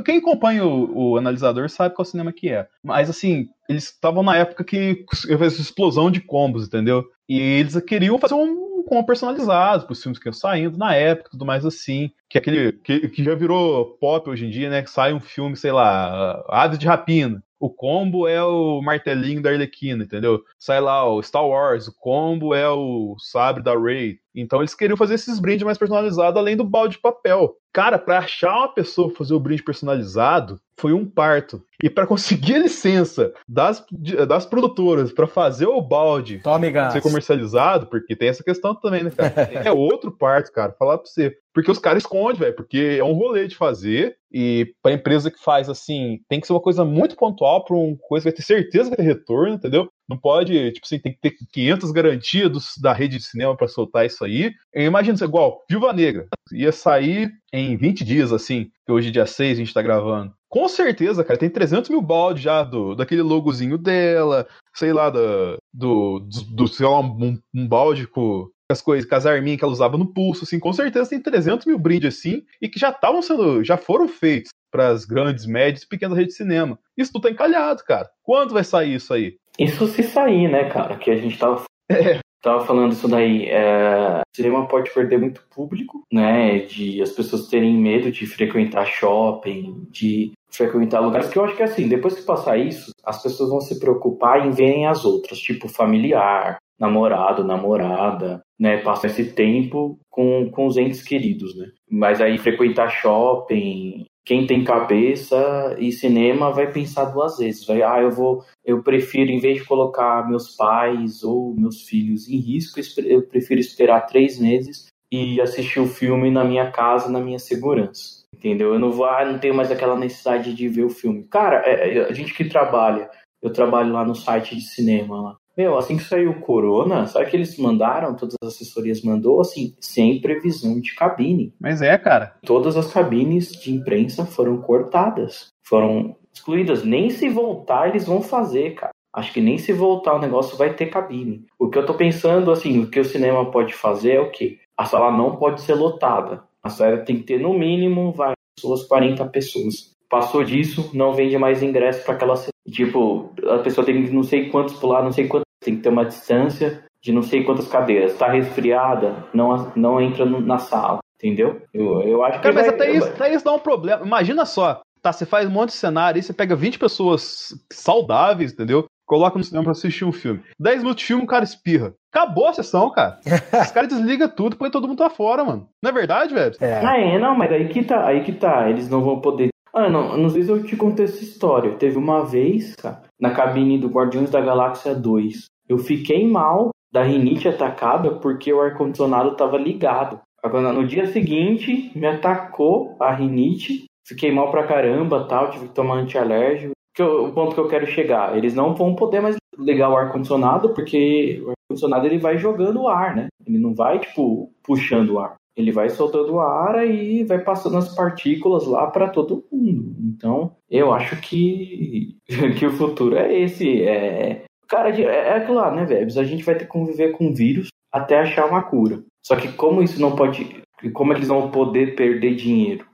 Quem acompanha o, o analisador sabe qual cinema que é. Mas assim, eles estavam na época que houve essa explosão de combos, entendeu? E eles queriam fazer um com personalizados para os filmes que iam saindo na época tudo mais assim. Que é aquele que, que já virou pop hoje em dia, né? Que sai um filme, sei lá, Aves de Rapina. O combo é o martelinho da Arlequina, entendeu? Sai lá o Star Wars, o combo é o sabre da Rey. Então eles queriam fazer esses brindes mais personalizados além do balde de papel. Cara, para achar uma pessoa fazer o brinde personalizado foi um parto. E para conseguir a licença das, das produtoras para fazer o balde Tome ser comercializado, porque tem essa questão também, né, cara? é outro parto, cara, falar pra você. Porque os caras escondem, velho, porque é um rolê de fazer. E pra empresa que faz assim, tem que ser uma coisa muito pontual, pra uma coisa que vai ter certeza que vai ter retorno, entendeu? Não pode, tipo assim, tem que ter 500 garantias da rede de cinema para soltar isso aí. Imagina isso igual, Viva Negra. Ia sair em 20 dias, assim, que hoje, dia 6, a gente tá gravando. Com certeza, cara, tem 300 mil baldes já do, daquele logozinho dela, sei lá, do, do, do sei lá, um, um balde com, as coisas, com as arminhas que ela usava no pulso, assim, com certeza tem 300 mil brindes assim, e que já estavam sendo, já foram feitos para as grandes, médias e pequenas redes de cinema. Isso tudo tá encalhado, cara. Quando vai sair isso aí? Isso se sair, né, cara? Que a gente tava, é. tava falando isso daí. É... O cinema pode perder muito público, né? De as pessoas terem medo de frequentar shopping, de frequentar lugares que eu acho que assim, depois que passar isso, as pessoas vão se preocupar em verem as outras, tipo familiar, namorado, namorada, né? Passar esse tempo com, com os entes queridos, né? Mas aí frequentar shopping, quem tem cabeça e cinema vai pensar duas vezes. Vai, ah, eu vou, eu prefiro, em vez de colocar meus pais ou meus filhos em risco, eu prefiro esperar três meses e assistir o filme na minha casa, na minha segurança. Entendeu? Eu não vou, ah, não tenho mais aquela necessidade de ver o filme. Cara, é, é, a gente que trabalha, eu trabalho lá no site de cinema lá. Meu, assim que saiu o Corona, sabe que eles mandaram, todas as assessorias mandou, assim, sem previsão de cabine. Mas é, cara. Todas as cabines de imprensa foram cortadas, foram excluídas. Nem se voltar eles vão fazer, cara. Acho que nem se voltar o negócio vai ter cabine. O que eu tô pensando, assim, o que o cinema pode fazer é o quê? A sala não pode ser lotada. A sala tem que ter no mínimo, vai, pessoas, 40 pessoas. Passou disso, não vende mais ingresso para aquela Tipo, a pessoa tem que não sei quantos pular, não sei quantos, tem que ter uma distância de não sei quantas cadeiras. Está resfriada, não, não entra na sala, entendeu? Eu, eu acho que. Cara, mas vai... até, isso, até isso dá um problema. Imagina só, tá? Você faz um monte de cenário e você pega 20 pessoas saudáveis, entendeu? Coloca no cinema pra assistir um filme. 10 minutos de filme, o cara espirra. Acabou a sessão, cara. Os caras desligam tudo porque todo mundo tá fora, mano. Não é verdade, velho? É. Ah, é, não, mas aí que tá, aí que tá. Eles não vão poder ah, não, não sei se eu te contei essa história. Teve uma vez, cara, na cabine do Guardiões da Galáxia 2. Eu fiquei mal da rinite atacada porque o ar-condicionado estava ligado. Agora, no dia seguinte, me atacou a rinite. Fiquei mal pra caramba, tal, tive que tomar antialérgico. Que eu, o ponto que eu quero chegar, eles não vão poder mais ligar o ar-condicionado porque o ar-condicionado ele vai jogando o ar, né? Ele não vai, tipo, puxando o ar ele vai soltando ar e vai passando as partículas lá para todo mundo. Então, eu acho que, que o futuro é esse. É, cara, é, é aquilo lá, né, velho? A gente vai ter que conviver com o vírus até achar uma cura. Só que como isso não pode. Como eles vão poder perder dinheiro?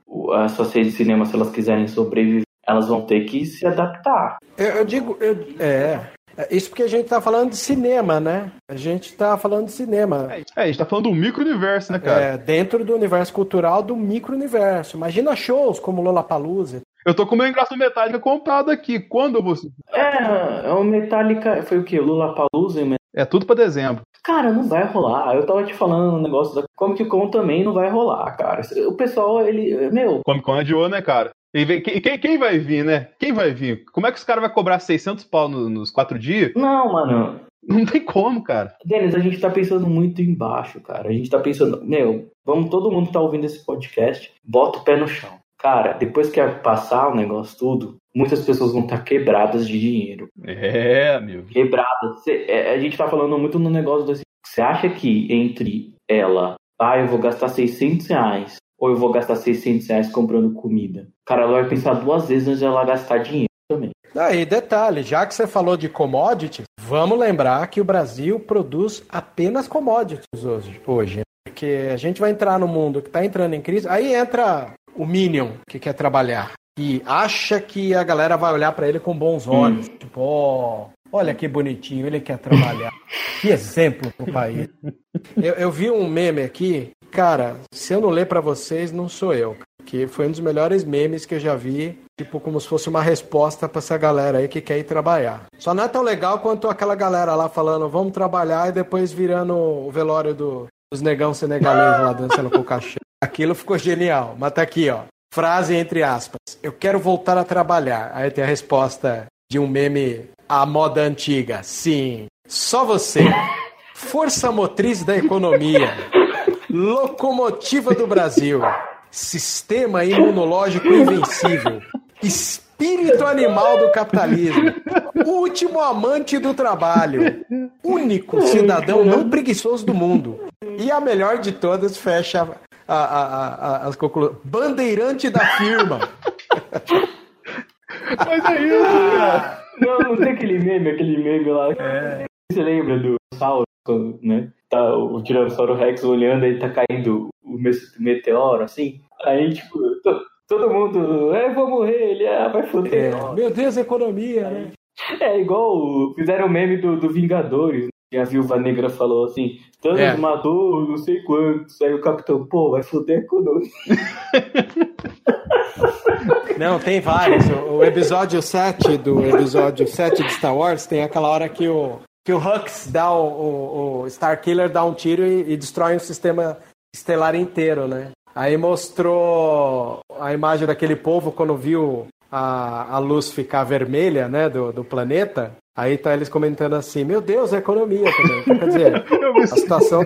Essas redes de cinema, se elas quiserem sobreviver, elas vão ter que se adaptar. Eu, eu digo, eu, é, isso porque a gente tá falando de cinema, né? A gente tá falando de cinema. É, a gente tá falando do micro-universo, né, cara? É, dentro do universo cultural do micro-universo. Imagina shows como Lollapalooza. Eu tô com o meu ingresso Metallica comprado aqui. Quando eu vou... É, é o Metallica... Foi o quê? Lollapalooza? É tudo pra dezembro. Cara, não vai rolar. Eu tava te falando um negócio da Comic Con também não vai rolar, cara. O pessoal, ele... Meu... Comic Con adiou, né, cara? E quem, quem, vai vir, né? Quem vai vir? Como é que os caras vão cobrar 600 pau nos, nos quatro dias? Não, mano. Não tem como, cara. Denis, a gente tá pensando muito embaixo, cara. A gente tá pensando, meu, vamos todo mundo tá ouvindo esse podcast, bota o pé no chão. Cara, depois que passar o negócio tudo, muitas pessoas vão estar tá quebradas de dinheiro. É, amigo. Quebradas. É, a gente tá falando muito no negócio do. Você acha que entre ela, ah, eu vou gastar 600 reais ou eu vou gastar 600 reais comprando comida? Cara, ela vai pensar duas vezes antes de ela gastar dinheiro também. Aí, detalhe, já que você falou de commodities, vamos lembrar que o Brasil produz apenas commodities hoje. hoje porque a gente vai entrar no mundo que está entrando em crise, aí entra o Minion que quer trabalhar e acha que a galera vai olhar para ele com bons olhos. Hum. Tipo, oh, olha que bonitinho, ele quer trabalhar. que exemplo pro país. Eu, eu vi um meme aqui Cara, se eu não ler para vocês, não sou eu. Que foi um dos melhores memes que eu já vi. Tipo, como se fosse uma resposta para essa galera aí que quer ir trabalhar. Só não é tão legal quanto aquela galera lá falando, vamos trabalhar e depois virando o velório do, dos negão senegalês lá dançando com o cachê. Aquilo ficou genial. Mas tá aqui, ó. Frase entre aspas. Eu quero voltar a trabalhar. Aí tem a resposta de um meme à moda antiga. Sim. Só você. Força motriz da economia. Locomotiva do Brasil. Sistema imunológico invencível. espírito animal do capitalismo, último amante do trabalho, único cidadão não preguiçoso do mundo. E a melhor de todas fecha a, a, a, as conclusões. Bandeirante da firma. Mas é isso, cara. Não, não tem aquele meme, aquele meme lá. Você lembra do Né? Tá o Tiranossauro Rex olhando, aí tá caindo o meteoro, assim. Aí, tipo, to- todo mundo, é, vou morrer, ele ah, vai foder. É, meu Deus, economia, né? É igual o- fizeram o meme do, do Vingadores. né? Que a Viúva Negra falou assim: Thanos É. matou não sei quantos. Aí o Capitão, pô, vai foder nós. Não, tem vários. O, o episódio 7 do episódio 7 de Star Wars tem aquela hora que o, que o Hux dá o, o, o Starkiller dá um tiro e, e destrói um sistema estelar inteiro, né? Aí mostrou a imagem daquele povo quando viu a, a luz ficar vermelha, né, do, do planeta. Aí tá eles comentando assim, meu Deus, a economia também. Então, quer dizer, a situação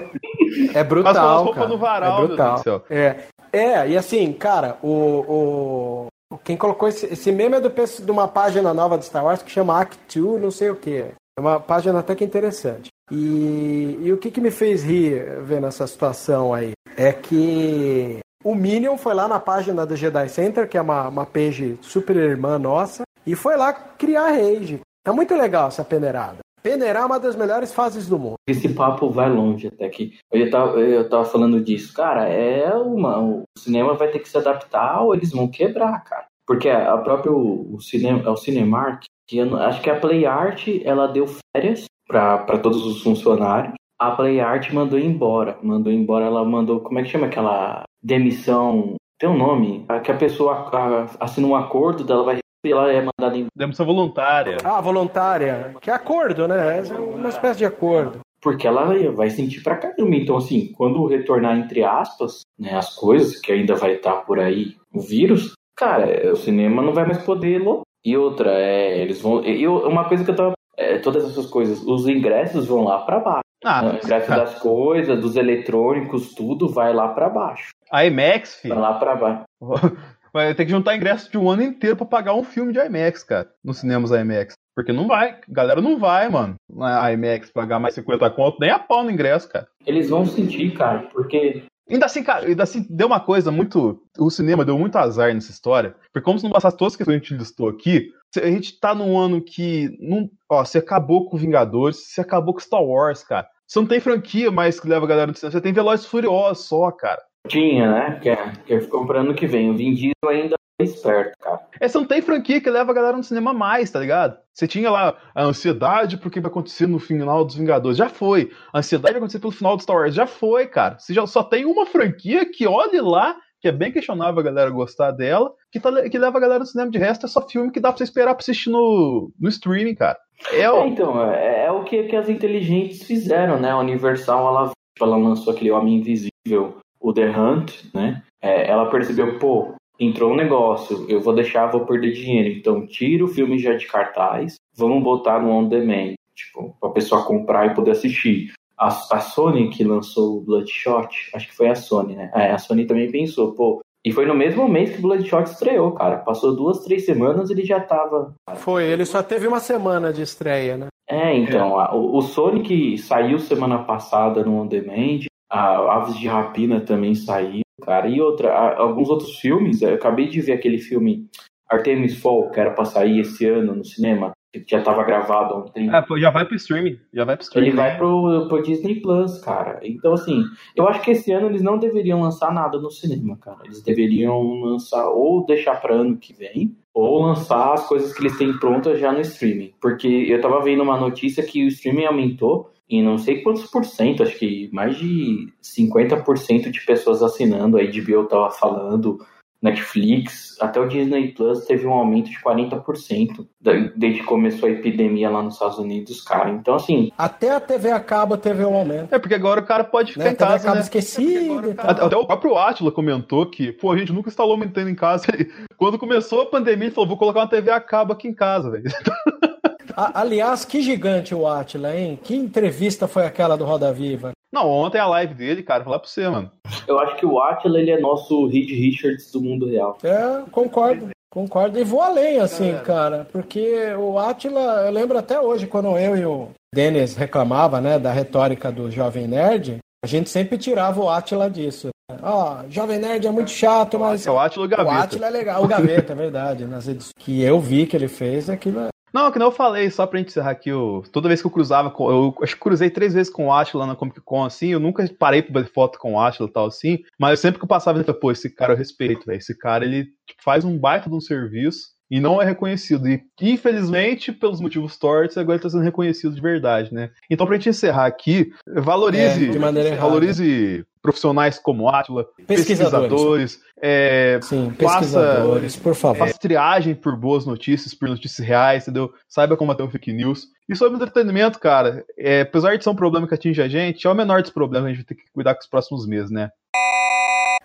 é brutal, cara. varal, é brutal. É, é, e assim, cara, o, o quem colocou esse, esse meme é do, de uma página nova de Star Wars que chama Act 2, não sei o que. É uma página até que interessante. E, e o que, que me fez rir vendo essa situação aí é que o Minion foi lá na página do Jedi Center, que é uma, uma page super irmã nossa, e foi lá criar rage. Tá muito legal essa peneirada. Peneirar é uma das melhores fases do mundo. Esse papo vai longe até que. Eu tava, eu tava falando disso. Cara, é uma. O cinema vai ter que se adaptar ou eles vão quebrar, cara. Porque a própria. O, o cinema, é o Cinemark, que eu acho que a Play Art ela deu férias para todos os funcionários. A Play Art mandou embora. Mandou embora, ela mandou. Como é que chama aquela demissão? Tem um nome? A- Que a pessoa a- assina um acordo, dela vai ela é mandada embora. Demissão voluntária. Ah, voluntária, que é acordo, né? É uma espécie de acordo. porque ela vai sentir pra caramba. Então, assim, quando retornar, entre aspas, né, as coisas, que ainda vai estar por aí, o vírus, cara, o cinema não vai mais poder lotar. E outra, é, eles vão. E eu- uma coisa que eu tava. é, todas essas coisas, os ingressos vão lá pra baixo. Ah, o ingresso cara, das coisas, dos eletrônicos, tudo vai lá pra baixo. a IMAX, Vai filho, lá pra baixo. vai ter que juntar ingresso de um ano inteiro pra pagar um filme de IMAX, cara, nos cinemas IMAX. Porque não vai, galera não vai, mano, na IMAX pagar mais 50 conto, nem a pau no ingresso, cara. Eles vão sentir, cara, porque. Ainda assim, cara, ainda assim, deu uma coisa muito. O cinema deu muito azar nessa história. Porque como se não bastasse todas as questões que a gente listou aqui, a gente tá num ano que. Não, ó, você acabou com Vingadores, você acabou com Star Wars, cara. Você não tem franquia mais que leva a galera no cinema, você tem Velozes Furiosos só, cara. Tinha, né? Que é, que é comprando que vem. O Vin Diesel ainda esperto, cara. É, você não tem franquia que leva a galera no cinema mais, tá ligado? Você tinha lá a ansiedade porque vai acontecer no final dos Vingadores. Já foi. A ansiedade vai acontecer pelo final do Star Wars. Já foi, cara. Você já só tem uma franquia que olhe lá, que é bem questionável a galera gostar dela, que, tá, que leva a galera no cinema. De resto, é só filme que dá pra você esperar pra assistir no, no streaming, cara. É, É, o- então, é, é o que, que as inteligentes fizeram, né? A Universal, ela, ela lançou aquele Homem Invisível, o The Hunt, né? É, ela percebeu, pô, entrou um negócio, eu vou deixar, vou perder dinheiro. Então, tira o filme já de cartaz, vamos botar no on demand, tipo, pra pessoa comprar e poder assistir. A, a Sony que lançou o Bloodshot, acho que foi a Sony, né? É, a Sony também pensou, pô. E foi no mesmo mês que o Bloodshot estreou, cara. Passou duas, três semanas ele já tava Foi, ele só teve uma semana de estreia, né? é, então, a- o, o Sonic saiu semana passada no On Demand, a Aves de Rapina também saiu, cara, e outra, alguns outros filmes, eu acabei de ver aquele filme Artemis Fall, que era pra sair esse ano no cinema, que já tava gravado há um tempo. Ah, já vai pro streaming. Já vai pro streaming. Ele vai pro, pro Disney Plus, cara. Então, assim, eu acho que esse ano eles não deveriam lançar nada no cinema, cara. Eles deveriam lançar, ou deixar pra ano que vem, ou lançar as coisas que eles têm prontas já no streaming. Porque eu tava vendo uma notícia que o streaming aumentou em não sei quantos por cento, acho que mais de 50% de pessoas assinando. A HBO tava falando, Netflix, até o Disney Plus teve um aumento de 40% da- desde que começou a epidemia lá nos Estados Unidos, cara. Então, assim, Até a TV a cabo teve um aumento. É porque agora o cara pode ficar Né? em A TV a casa, cabo né? esquecida e tal. Até até o próprio Atila comentou que, pô, a gente nunca instalou uma Nintendo em casa. Quando começou a pandemia, ele falou, vou colocar uma TV a cabo aqui em casa, velho. A- aliás, que gigante o Atila, hein? Que entrevista foi aquela do Roda Viva? Não, ontem a live dele, cara, vou falar pra você, mano. Eu acho que o Atila ele é nosso Reed Richards do mundo real. É, concordo. Concordo e vou além, assim, cara, porque o Atila, eu lembro até hoje, quando eu e o Denis reclamava, né, da retórica do Jovem Nerd, a gente sempre tirava o Atila disso. Ó, oh, Jovem Nerd é muito chato, mas. É o Atila o Gaveta. O Atila é legal. O Gaveta, é verdade. Nas edições que eu vi que ele fez, aquilo é não, que não eu falei, só pra gente encerrar aqui, eu, toda vez que eu cruzava, com, eu acho que cruzei três vezes com o Atila na Comic Con, assim, eu nunca parei pra fazer foto com o Atila e tal, assim, mas sempre que eu passava, eu falei, pô, esse cara eu respeito, velho, esse cara, ele tipo, faz um baita de um serviço, e não é reconhecido. E, infelizmente, pelos motivos tortos, agora ele está sendo reconhecido de verdade, né? Então, pra gente encerrar aqui, valorize, é, de maneira valorize profissionais como Atila, pesquisadores, pesquisadores é, Sim, pesquisadores, faça, por favor. Faça triagem por boas notícias, por notícias reais, entendeu? Saiba combater o fake news. E sobre entretenimento, cara, é, apesar de ser um problema que atinge a gente, é o menor dos problemas, a gente vai ter que cuidar com os próximos meses, né?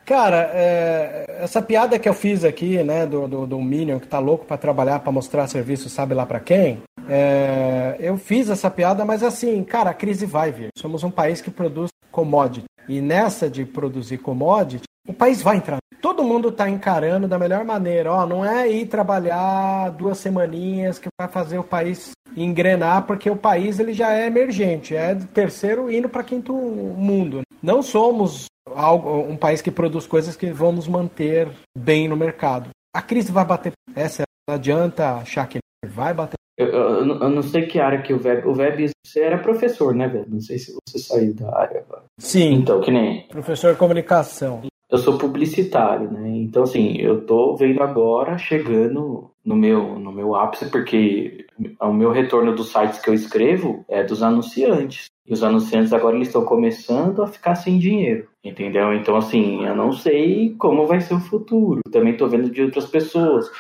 Cara, é, essa piada que eu fiz aqui, né, do, do, do Minion que tá louco para trabalhar, para mostrar serviço, sabe lá para quem? É, eu fiz essa piada, mas assim, cara, a crise vai vir. Somos um país que produz commodity. E nessa de produzir commodity, o país vai entrar. Todo mundo está encarando da melhor maneira. Ó, não é ir trabalhar duas semaninhas que vai fazer o país engrenar, porque o país ele já é emergente, é terceiro indo para quinto mundo. Não somos algo, um país que produz coisas que vão nos manter bem no mercado. A crise vai bater. Essa não adianta achar que vai bater. Eu, eu, eu, não sei que área que o Web. O Web, você era professor, né, velho? Não sei se você saiu da área. Sim. Então, que nem. Professor de comunicação. Eu sou publicitário, né? Então, assim, eu tô vendo agora, chegando no meu, no meu ápice, porque o meu retorno dos sites que eu escrevo é dos anunciantes. E os anunciantes agora eles estão começando a ficar sem dinheiro, entendeu? Então, assim, eu não sei como vai ser o futuro. Também estou vendo de outras pessoas.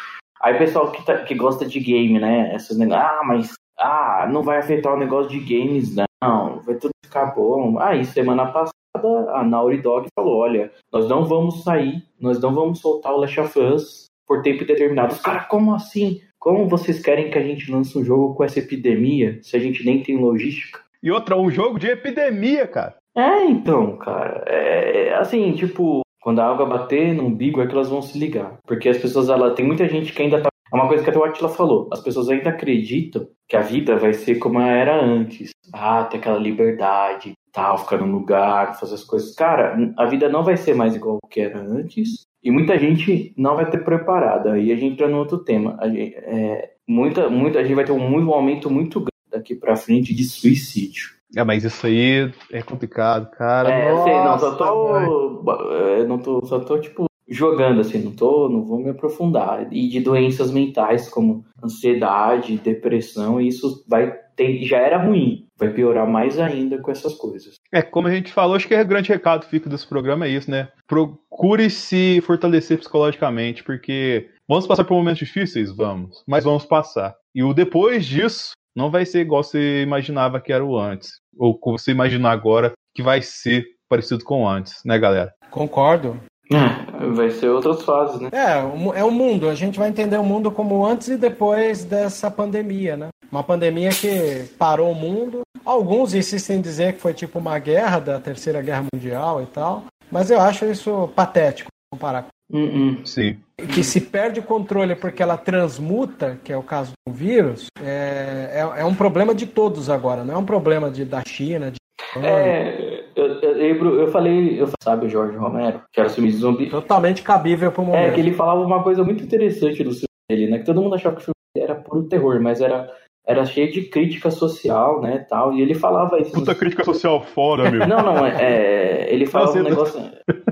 Aí, pessoal que, tá, que gosta de game, né? Essas negócios, ah, mas ah, não vai afetar o negócio de games, não. Vai tudo ficar bom. Aí, semana passada, a Naughty Dog falou: olha, nós não vamos sair, nós não vamos soltar o Last of Us por tempo determinado. Os caras, como assim? Como vocês querem que a gente lance um jogo com essa epidemia se a gente nem tem logística? E outra, um jogo de epidemia, cara. É, então, cara. É, assim, tipo, quando a água bater no umbigo é que elas vão se ligar. Porque as pessoas, ela tem muita gente que ainda tá. É uma coisa que até o Atila falou. As pessoas ainda acreditam que a vida vai ser como era antes. Ah, ter aquela liberdade, tal, ficar no lugar, fazer as coisas. Cara, a vida não vai ser mais igual que era antes. E muita gente não vai ter preparada. Aí a gente entra no outro tema. A gente, é, muita, muita, a gente vai ter um, um aumento muito grande daqui para frente de suicídio. É, mas isso aí é complicado, cara. É, Nossa, sei, não, só tô, é, não tô, só tô tipo jogando assim, não tô, não vou me aprofundar. E de doenças mentais como ansiedade, depressão, isso vai ter, já era ruim, vai piorar mais ainda com essas coisas. É, como a gente falou, acho que o grande recado que fica desse programa é isso, né? Procure se fortalecer psicologicamente, porque vamos passar por momentos difíceis, vamos, mas vamos passar. E o depois disso não vai ser igual você imaginava que era o antes. Ou como você imaginar agora que vai ser parecido com o antes, né, galera? Concordo. É, vai ser outras fases, né? É, é o mundo. A gente vai entender o mundo como antes e depois dessa pandemia, né? Uma pandemia que parou o mundo. Alguns insistem em dizer que foi tipo uma guerra da Terceira Guerra Mundial e tal. Mas eu acho isso patético comparar Uh -uh. Sim. Que se perde o controle porque ela transmuta, que é o caso do vírus, é, é, é um problema de todos agora, não é um problema de, da China. De... É, eu, eu, lembro, eu falei, eu sabe o Jorge Romero, que era o filme de zumbi. Totalmente cabível pro momento. É, que ele falava uma coisa muito interessante do filme dele, né? Que todo mundo achava que o filme era puro terror, mas era era cheio de crítica social, né, tal, e ele falava isso. Puta crítica social fora, meu. Não, não, é, é ele falava um negócio,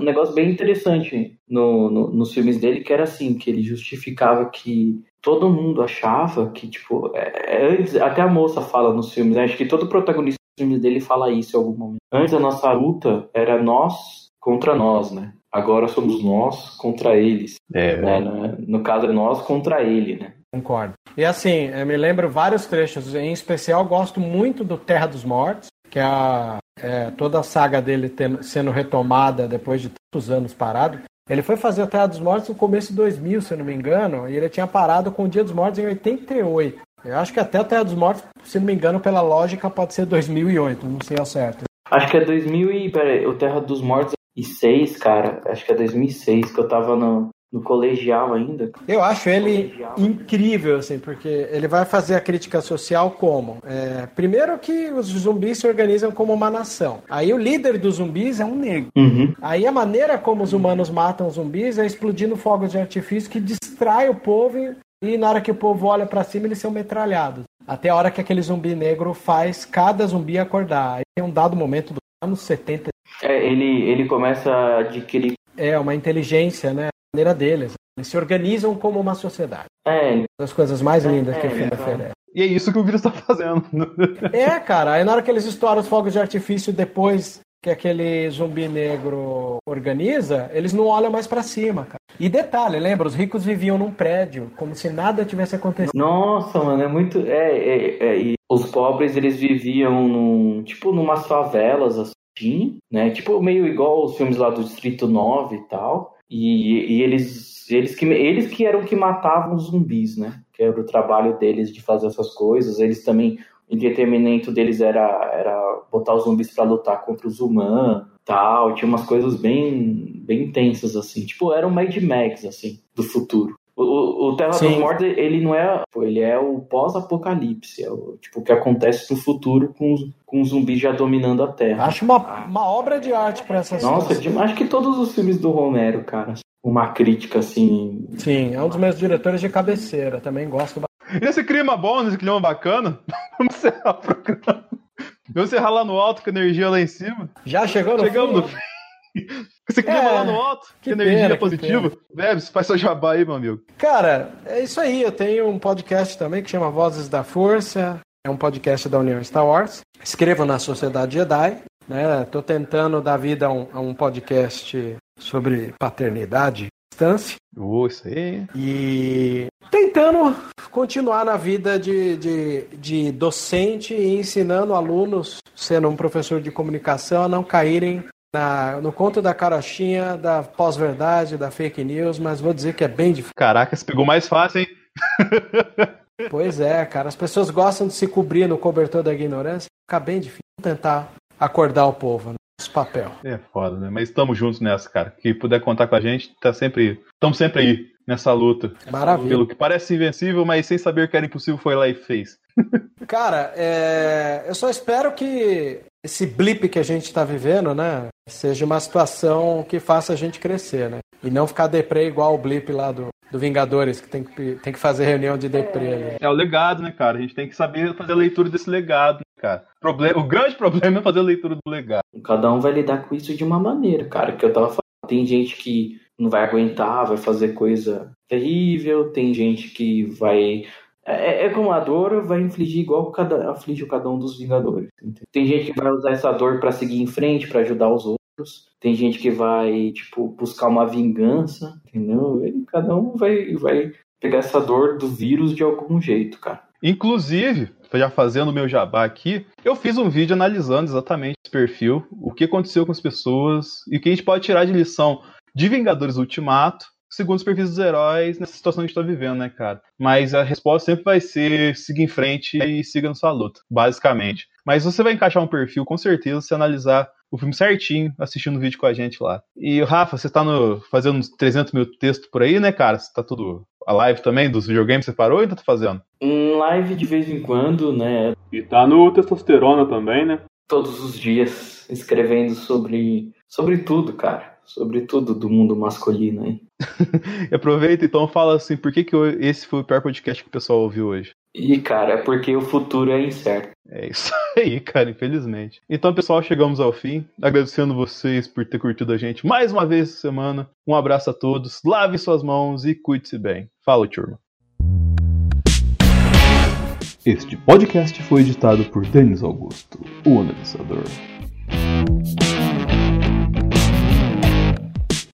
um negócio bem interessante no, no, nos filmes dele, que era assim, que ele justificava que todo mundo achava que, tipo, é, é antes, até a moça fala nos filmes, né, acho que todo protagonista filmes dele fala isso em algum momento. Antes a nossa luta era nós contra nós, né, agora somos nós contra eles. É, né? No caso, é nós contra ele, né? Concordo. E assim, eu me lembro vários trechos, em especial gosto muito do Terra dos Mortos, que é, a, é toda a saga dele tendo, sendo retomada depois de tantos anos parado. Ele foi fazer o Terra dos Mortos no começo de 2000, se eu não me engano, e ele tinha parado com o Dia dos Mortos em 88. Eu acho que até o Terra dos Mortos, se não me engano, pela lógica, pode ser 2008, não sei ao certo. Acho que é 2000 e... Pera o Terra dos Mortos e 6, cara, acho que é 2006, que eu tava no, no colegial ainda. Eu acho ele Colegial. incrível, assim, porque ele vai fazer a crítica social como? É, primeiro que os zumbis se organizam como uma nação. Aí o líder dos zumbis é um negro. Uhum. Aí a maneira como os humanos matam os zumbis é explodindo fogos de artifício que distrai o povo e, na hora que o povo olha pra cima eles são metralhados. Até a hora que aquele zumbi negro faz cada zumbi acordar. Aí tem um dado momento dos anos 70. É, ele, ele começa a adquirir. É uma inteligência, né? A maneira deles. Eles se organizam como uma sociedade. É, Uma das coisas mais lindas que o É, filme é, oferece. E é isso que o vírus tá fazendo. É, cara, aí na hora que eles estouram os fogos de artifício depois que aquele zumbi negro organiza, eles não olham mais pra cima, cara. E detalhe, lembra? Os ricos viviam num prédio, como se nada tivesse acontecido. Nossa, mano, é muito. É, é, é, e os pobres eles viviam num. Tipo, numas favelas assim, né? Tipo, meio igual os filmes lá do Distrito 9 e tal. E, e eles. Eles que, eles que eram que matavam os zumbis, né? Que era o trabalho deles de fazer essas coisas. Eles também. O entretenimento deles era, era botar os zumbis pra lutar contra os humanos tal. Tinha umas coisas bem, bem intensas, assim. Tipo, era um Mad Max, assim, do futuro. O, o, Terra Sim. dos Mortos, ele não é. pô, Ele é o pós-apocalipse. É o, tipo, o que acontece no futuro com os, com os zumbis já dominando a Terra. Acho uma, uma obra de arte pra essa Nossa, de- acho que todos os filmes do Romero, cara. Uma crítica assim. Sim, é um dos meus diretores de cabeceira. Também gosto E esse clima bom, esse clima bacana, vamos encerrar o programa. Vamos encerrar lá no alto, com energia lá em cima. Já chegou no Chegamos no fim? Esse clima É, lá no alto, que energia pena, positiva. Bebes, faz seu jabá aí, meu amigo. Cara, é isso aí. Eu tenho um podcast também que chama Vozes da Força. É um podcast da União Star Wars. Escrevo na Sociedade Jedi. Né? Tô tentando dar vida a um, a um podcast sobre paternidade e distância. Ô, isso aí. E tentando continuar na vida de, de, de docente e ensinando alunos, sendo um professor de comunicação, a não caírem na, no conto da carochinha, da pós-verdade, da fake news, mas vou dizer que é bem difícil. Caraca, você pegou mais fácil, hein? Pois é, cara. As pessoas gostam de se cobrir no cobertor da ignorância. Fica bem difícil tentar acordar o povo né? papel. É foda, né? Mas estamos juntos nessa, cara. Que puder contar com a gente, tá sempre. Estamos sempre aí nessa luta. Maravilha. Pelo que parece invencível, mas sem saber que era impossível, foi lá e fez. Cara, é, eu só espero que esse blip que a gente está vivendo, né, seja uma situação que faça a gente crescer, né? E não ficar deprê igual o blip lá do, do Vingadores, que tem que, tem que fazer reunião de deprê ali. É o legado, né, cara? A gente tem que saber fazer a leitura desse legado, né, cara? Problema, o grande problema é fazer a leitura do legado. Cada um vai lidar com isso de uma maneira, cara. Que eu tava falando. Tem gente que não vai aguentar, vai fazer coisa terrível. Tem gente que vai. É, é como a dor vai infligir igual cada, aflige cada um dos Vingadores. Tem gente que vai usar essa dor pra seguir em frente, pra ajudar os outros. Tem gente que vai, tipo, buscar uma vingança, entendeu? E cada um vai, vai pegar essa dor do vírus de algum jeito, cara. Inclusive, já fazendo o meu jabá aqui, eu fiz um vídeo analisando exatamente esse perfil, o que aconteceu com as pessoas e o que a gente pode tirar de lição de Vingadores Ultimato, segundo os perfis dos heróis, nessa situação que a gente tá vivendo, né, cara? Mas a resposta sempre vai ser siga em frente e siga na sua luta, basicamente. Mas você vai encaixar um perfil, com certeza, se analisar o filme certinho, assistindo o vídeo com a gente lá. E, Rafa, você tá no, fazendo uns 300 mil textos por aí, né, cara? Você tá tudo... A live também dos videogames você parou ou ainda tá fazendo? Em live de vez em quando, né? E tá no testosterona também, né? todos os dias escrevendo sobre sobre tudo, cara, sobre tudo do mundo masculino aí. Aproveita então fala assim, por que, que esse foi o pior podcast que o pessoal ouviu hoje? E cara, é porque o futuro é incerto. É isso aí, cara, infelizmente. Então, pessoal, chegamos ao fim. Agradecendo vocês por ter curtido a gente mais uma vez essa semana. Um abraço a todos, lave suas mãos e cuide-se bem. Fala, turma. Este podcast foi editado por Denis Augusto, o analisador.